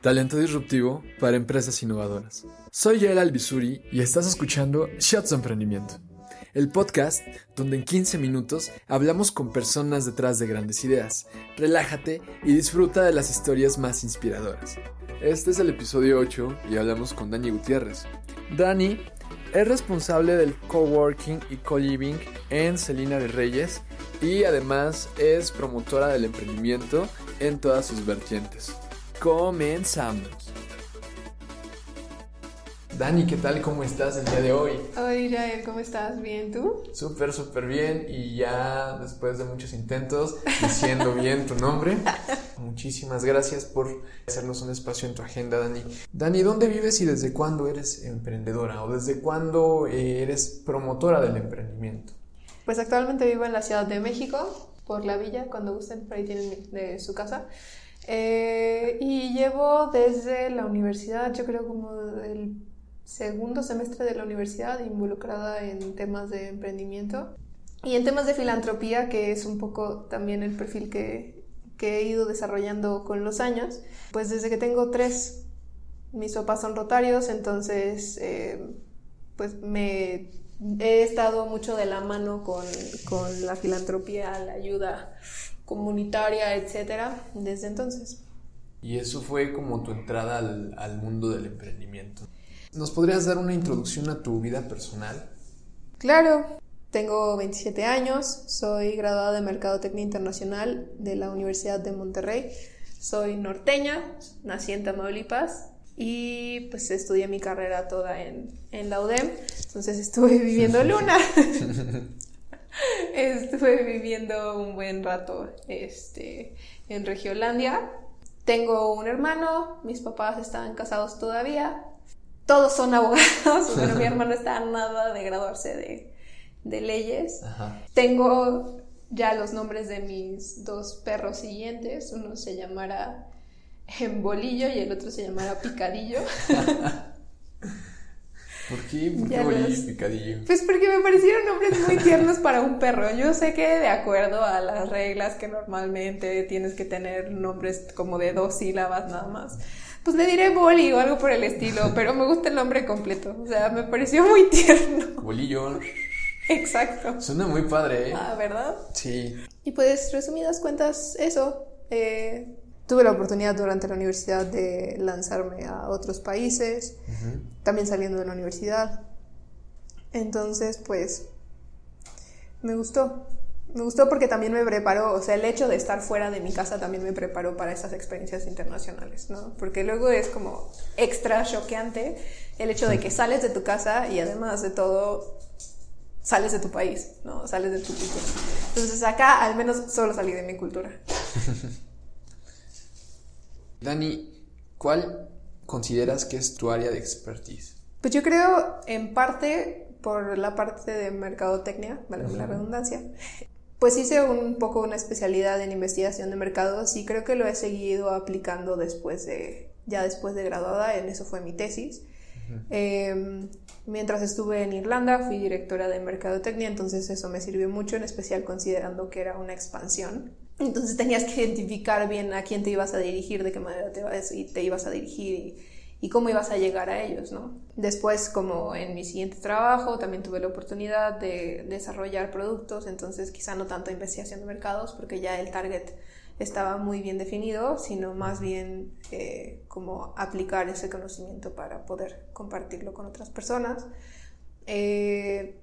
talento disruptivo para empresas innovadoras. Soy Yael Albizuri y estás escuchando Shots de Emprendimiento, el podcast donde en 15 minutos hablamos con personas detrás de grandes ideas. Relájate y disfruta de las historias más inspiradoras. Este es el episodio 8 y hablamos con Dani Gutiérrez. Dani es responsable del coworking y co-living en Celina de Reyes y además es promotora del emprendimiento en todas sus vertientes. Comenzamos. Dani, ¿qué tal? ¿Cómo estás el día de hoy? Hola Jael, ¿cómo estás? ¿Bien tú? Súper, súper bien y ya después de muchos intentos diciendo bien tu nombre. Muchísimas gracias por hacernos un espacio en tu agenda, Dani. Dani, ¿dónde vives y desde cuándo eres emprendedora o desde cuándo eh, eres promotora del emprendimiento? Pues actualmente vivo en la Ciudad de México, por la villa, cuando gusten, por ahí tienen de su casa. Eh, y llevo desde la universidad, yo creo como el segundo semestre de la universidad involucrada en temas de emprendimiento y en temas de filantropía, que es un poco también el perfil que, que he ido desarrollando con los años. Pues desde que tengo tres, mis papás son rotarios, entonces eh, pues me he estado mucho de la mano con, con la filantropía, la ayuda comunitaria, etcétera, desde entonces. Y eso fue como tu entrada al, al mundo del emprendimiento. ¿Nos podrías dar una introducción a tu vida personal? Claro, tengo 27 años, soy graduada de Mercadotecnia Internacional de la Universidad de Monterrey, soy norteña, nací en Tamaulipas y pues estudié mi carrera toda en, en la UDEM, entonces estuve viviendo Luna. estuve viviendo un buen rato este, en Regiolandia. Tengo un hermano, mis papás están casados todavía, todos son abogados, pero mi hermano está a nada de graduarse de, de leyes. Tengo ya los nombres de mis dos perros siguientes, uno se llamará Bolillo y el otro se llamará Picadillo. ¿Por qué? ¿Por qué bolillo y picadillo? Pues porque me parecieron nombres muy tiernos para un perro. Yo sé que de acuerdo a las reglas que normalmente tienes que tener nombres como de dos sílabas nada más pues le diré boli o algo por el estilo, pero me gusta el nombre completo. O sea, me pareció muy tierno. Bolillo. Exacto. Suena muy padre, ¿eh? Ah, ¿verdad? Sí. Y pues, resumidas cuentas, eso. Eh, tuve la oportunidad durante la universidad de lanzarme a otros países, también saliendo de la universidad. Entonces, pues, me gustó me gustó porque también me preparó, o sea, el hecho de estar fuera de mi casa también me preparó para esas experiencias internacionales, ¿no? Porque luego es como extra choqueante el hecho de que sales de tu casa y además de todo sales de tu país, ¿no? Sales de tu cultura. Entonces acá al menos solo salí de mi cultura. Dani, ¿cuál consideras que es tu área de expertise? Pues yo creo en parte por la parte de mercadotecnia, vale la redundancia, pues hice un poco una especialidad en investigación de mercados y creo que lo he seguido aplicando después de, ya después de graduada, en eso fue mi tesis. Em, mientras estuve en Irlanda fui directora de mercadotecnia, entonces eso me sirvió mucho, en especial considerando que era una expansión. Entonces tenías que identificar bien a quién te ibas a dirigir, de qué manera te, ibas, te ibas a dirigir y cómo ibas a llegar a ellos, ¿no? Después, como en mi siguiente trabajo, también tuve la oportunidad de desarrollar productos, entonces quizá no tanto investigación de mercados, porque ya el target estaba muy bien definido, sino más bien eh, como aplicar ese conocimiento para poder compartirlo con otras personas. Eh,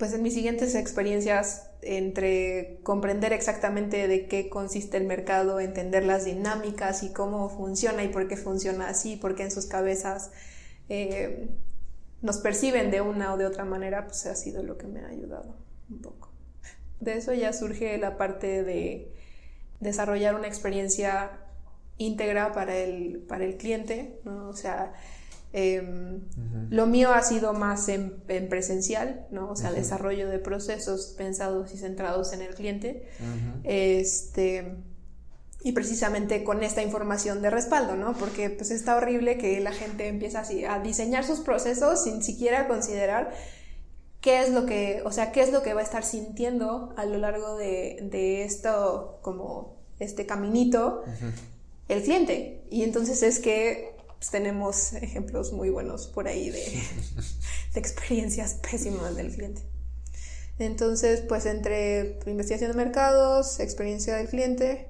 pues en mis siguientes experiencias entre comprender exactamente de qué consiste el mercado, entender las dinámicas y cómo funciona y por qué funciona así, porque en sus cabezas eh, nos perciben de una o de otra manera, pues ha sido lo que me ha ayudado un poco. De eso ya surge la parte de desarrollar una experiencia íntegra para el, para el cliente, ¿no? O sea, Em, lo mío ha sido más en, presencial, ¿no? O sea, desarrollo de procesos pensados y centrados en el cliente. Este y precisamente con esta información de respaldo, ¿no? Porque pues está horrible que la gente empieza así a diseñar sus procesos sin siquiera considerar qué es lo que, o sea, qué es lo que va a estar sintiendo a lo largo de, de esto, como este caminito, el cliente. Y entonces es que pues, tenemos ejemplos muy buenos por ahí de, experiencias pésimas del cliente. Entonces, pues entre investigación de mercados, experiencia del cliente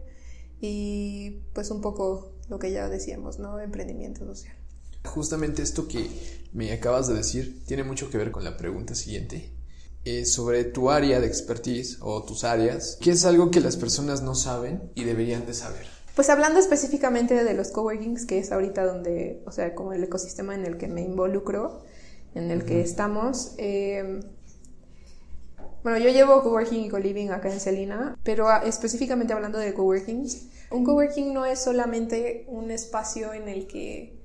y pues un poco lo que ya decíamos, ¿no? Emprendimiento social. Justamente esto que me acabas de decir tiene mucho que ver con la pregunta siguiente. Eh, sobre tu área de expertise o tus áreas, ¿qué es algo que las personas no saben y deberían de saber? Pues hablando específicamente de los coworkings, que es ahorita donde, o sea, como el ecosistema en el que me involucro, en el que estamos. Eh, bueno, yo llevo coworking y co-living acá en Celina, pero específicamente hablando de coworkings, un coworking no es solamente un espacio en el que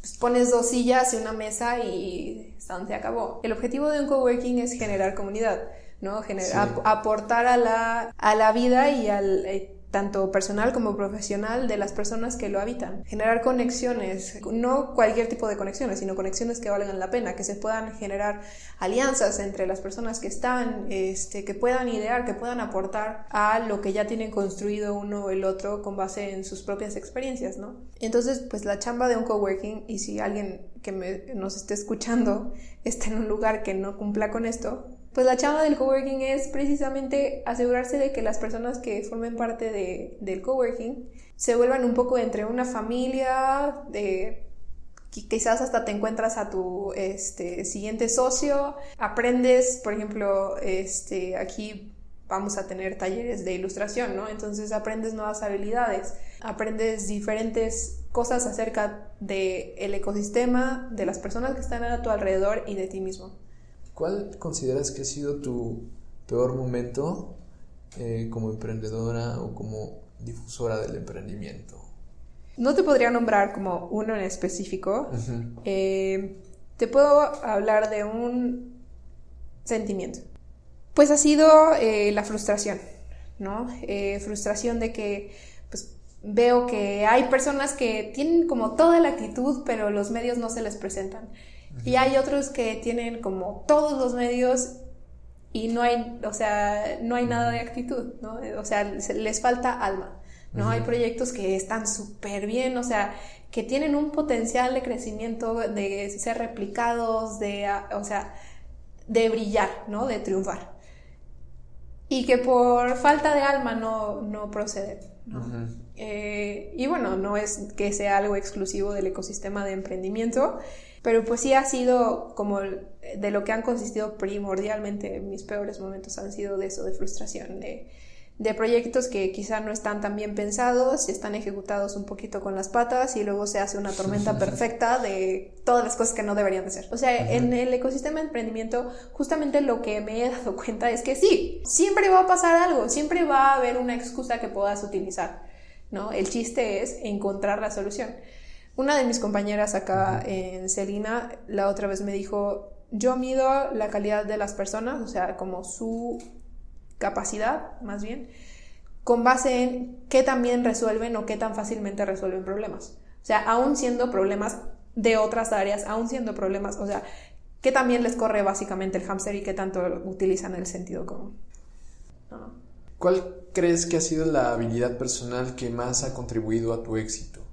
pues, pones dos sillas y una mesa y se acabó. El objetivo de un coworking es generar comunidad, ¿no? Generar, aportar a la, a la vida y al eh, tanto personal como profesional de las personas que lo habitan. Generar conexiones, no cualquier tipo de conexiones, sino conexiones que valgan la pena, que se puedan generar alianzas entre las personas que están, este, que puedan idear, que puedan aportar a lo que ya tienen construido uno o el otro con base en sus propias experiencias, ¿no? Entonces, pues la chamba de un coworking, y si alguien que nos esté escuchando está en un lugar que no cumpla con esto, pues la chamba del coworking es precisamente asegurarse de que las personas que formen parte de, del coworking se vuelvan un poco entre una familia, de quizás hasta te encuentras a tu este, siguiente socio, aprendes, por ejemplo, este, aquí vamos a tener talleres de ilustración, ¿no? Entonces aprendes nuevas habilidades, aprendes diferentes cosas acerca del el ecosistema, de las personas que están a tu alrededor y de ti mismo. ¿Cuál consideras que ha sido tu peor momento eh, como emprendedora o como difusora del emprendimiento? No te podría nombrar como uno en específico. Eh, te puedo hablar de un sentimiento. Pues ha sido eh, la frustración, ¿no? frustración de que pues, veo que hay personas que tienen como toda la actitud, pero los medios no se les presentan. Y hay otros que tienen como todos los medios y no hay, o sea, no hay nada de actitud, ¿no? O sea, les falta alma, ¿no? Hay proyectos que están súper bien, o sea, que tienen un potencial de crecimiento, de ser replicados, de, o sea, de brillar, ¿no? De triunfar. Y que por falta de alma no, no proceden. Eh, y bueno, no es que sea algo exclusivo del ecosistema de emprendimiento, pero pues sí ha sido como de lo que han consistido primordialmente mis peores momentos han sido de eso, de frustración, de, de proyectos que quizá no están tan bien pensados, están ejecutados un poquito con las patas y luego se hace una tormenta perfecta de todas las cosas que no deberían de ser. O sea, en el ecosistema de emprendimiento, justamente lo que me he dado cuenta es que sí, siempre va a pasar algo, siempre va a haber una excusa que puedas utilizar, ¿no? El chiste es encontrar la solución. Una de mis compañeras acá en Celina la otra vez me dijo, yo mido la calidad de las personas, o sea, como su capacidad, más bien, con base en qué también resuelven o qué tan fácilmente resuelven problemas. O sea, aún siendo problemas de otras áreas, aún siendo problemas, o sea, qué también les corre básicamente el hámster y qué tanto utilizan el sentido común. ¿Cuál crees que ha sido la habilidad personal que más ha contribuido a tu éxito?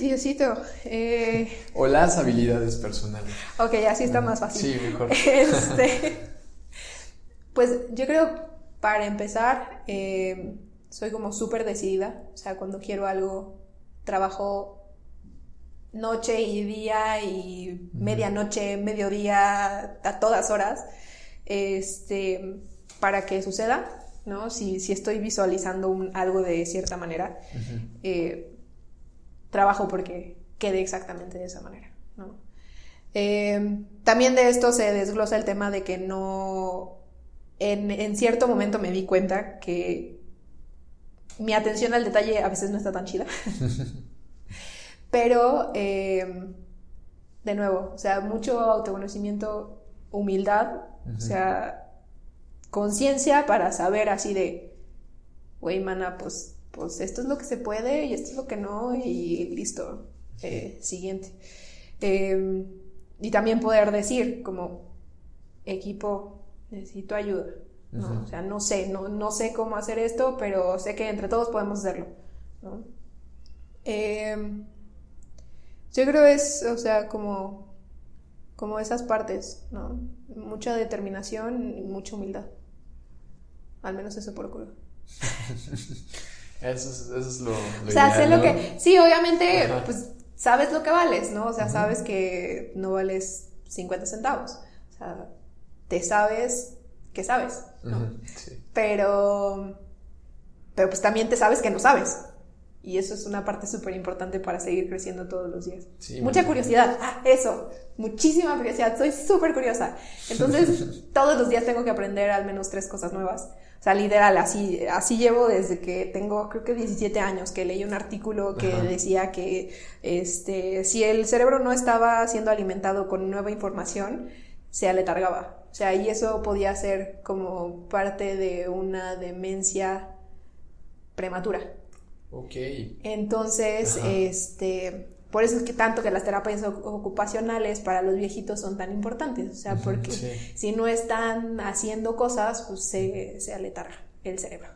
Diosito. Eh, O las habilidades personales. ok, así está más fácil. Sí, mejor. Este, pues yo creo, para empezar, eh, soy como súper decidida. O sea, cuando quiero algo, trabajo noche y día y medianoche, mediodía, a todas horas, este, para que suceda, ¿no? Si, si estoy visualizando un- algo de cierta manera, eh, trabajo porque quede exactamente de esa manera, ¿no? Eh, también de esto se desglosa el tema de que no, en, en cierto momento me di cuenta que mi atención al detalle a veces no está tan chida. Pero, eh, de nuevo, o sea, mucho autoconocimiento, humildad, o sea, conciencia para saber así de, güey, mana, pues, pues esto es lo que se puede y esto es lo que no y listo, eh, siguiente. Eh, y también poder decir como equipo, necesito ayuda. ¿no? O sea, no sé, no, no sé cómo hacer esto, pero sé que entre todos podemos hacerlo. ¿no? Eh, yo creo es, o sea, como, como esas partes, ¿no? Mucha determinación y mucha humildad. Al menos eso procuro. Eso es, eso es lo, lo O sea, sé ideal, lo ¿no? que. Sí, obviamente, Ajá. pues sabes lo que vales, ¿no? O sea, sabes que no vales 50 centavos. O sea, te sabes que sabes, ¿no? Sí. Pero. Pero pues también te sabes que no sabes. Y eso es una parte súper importante para seguir creciendo todos los días. Sí, Mucha curiosidad. Ah, eso. Muchísima curiosidad. Soy súper curiosa. Entonces, todos los días tengo que aprender al menos tres cosas nuevas. O sea, literal, así, así llevo desde que tengo, creo que 17 años, que leí un artículo que Ajá. decía que este, si el cerebro no estaba siendo alimentado con nueva información, se aletargaba. O sea, y eso podía ser como parte de una demencia prematura. Ok. Entonces, Ajá. este, por eso es que tanto que las terapias ocupacionales para los viejitos son tan importantes, o sea, porque sí. si no están haciendo cosas, pues se, se aletarga el cerebro.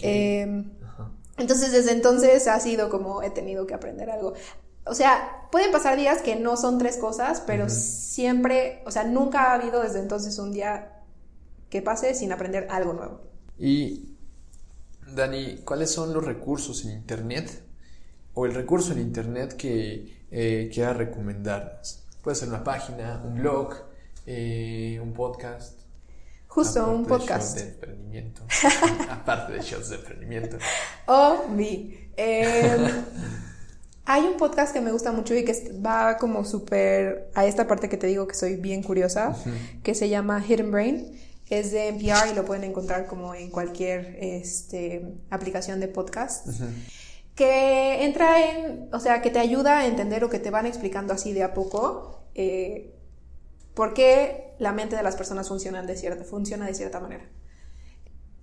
Eh, Ajá. entonces, desde entonces ha sido como he tenido que aprender algo. O sea, pueden pasar días que no son tres cosas, pero siempre, o sea, nunca ha habido desde entonces un día que pase sin aprender algo nuevo. Y, Dani, ¿cuáles son los recursos en Internet o el recurso en Internet que eh, quieras recomendarnos? Puede ser una página, un blog, eh, un podcast. Justo, aparte un de podcast. shots de emprendimiento. aparte de shots de emprendimiento. Oh, mi. Eh, hay un podcast que me gusta mucho y que va como súper a esta parte que te digo que soy bien curiosa, que se llama Hidden Brain. Es de NPR y lo pueden encontrar como en cualquier este, aplicación de podcast. Que entra en, o sea, que te ayuda a entender o que te van explicando así de a poco eh, por qué la mente de las personas funcionan de cierta, funciona de cierta manera.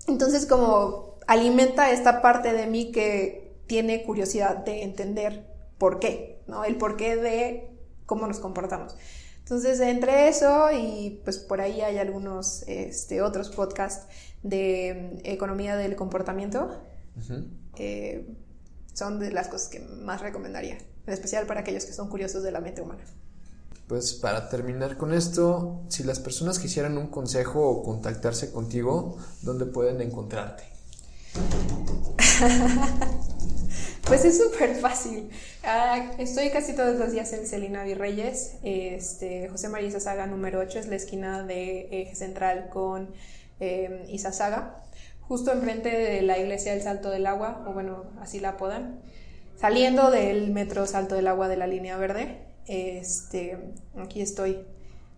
Entonces como alimenta esta parte de mí que tiene curiosidad de entender por qué, ¿no? El porqué de cómo nos comportamos. Entonces, entre eso y pues por ahí hay algunos este, otros podcasts de mm, economía del comportamiento, eh, son de las cosas que más recomendaría, en especial para aquellos que son curiosos de la mente humana. Pues para terminar con esto, si las personas quisieran un consejo o contactarse contigo, ¿dónde pueden encontrarte? Pues es súper fácil. Ah, estoy casi todos los días en Celina Virreyes. Este, José María Izazaga número 8 es la esquina de Eje Central con eh, Izazaga. Justo enfrente de la iglesia del Salto del Agua, o bueno, así la apodan. Saliendo del metro Salto del Agua de la línea verde. Este, aquí estoy,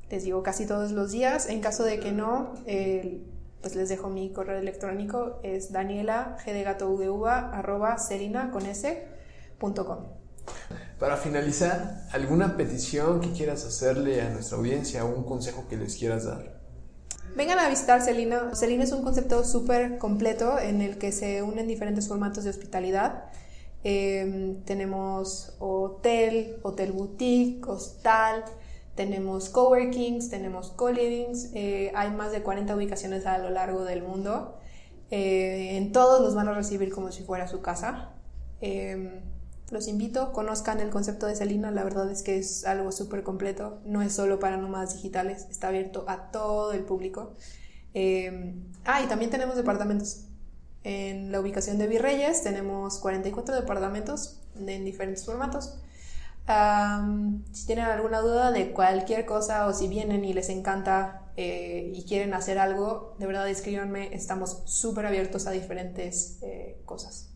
les digo, casi todos los días. En caso de que no, eh, pues les dejo mi correo electrónico. Es daniela g arroba serina con s, punto com. Para finalizar, ¿alguna petición que quieras hacerle a nuestra audiencia o un consejo que les quieras dar? Vengan a visitar Celina. Celina es un concepto súper completo en el que se unen diferentes formatos de hospitalidad. Eh, tenemos hotel, hotel boutique, hostal, tenemos coworkings, tenemos co-livings, eh, hay más de 40 ubicaciones a lo largo del mundo. Eh, en todos los van a recibir como si fuera su casa. Eh, los invito, conozcan el concepto de Celina, la verdad es que es algo súper completo, no es solo para nómadas digitales, está abierto a todo el público. Eh, ah, y también tenemos departamentos. En la ubicación de Virreyes tenemos 44 departamentos en diferentes formatos. si tienen alguna duda de cualquier cosa o si vienen y les encanta eh, y quieren hacer algo, de verdad escríbanme, estamos súper abiertos a diferentes eh, cosas.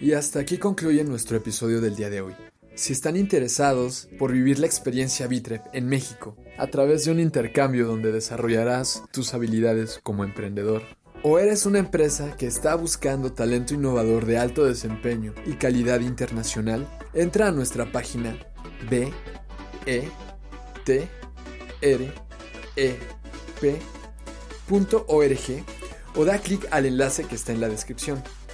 Y hasta aquí concluye nuestro episodio del día de hoy. Si están interesados por vivir la experiencia Bitrep en México a través de un intercambio donde desarrollarás tus habilidades como emprendedor, o eres una empresa que está buscando talento innovador de alto desempeño y calidad internacional, entra a nuestra página b e t r e p.org o da clic al enlace que está en la descripción.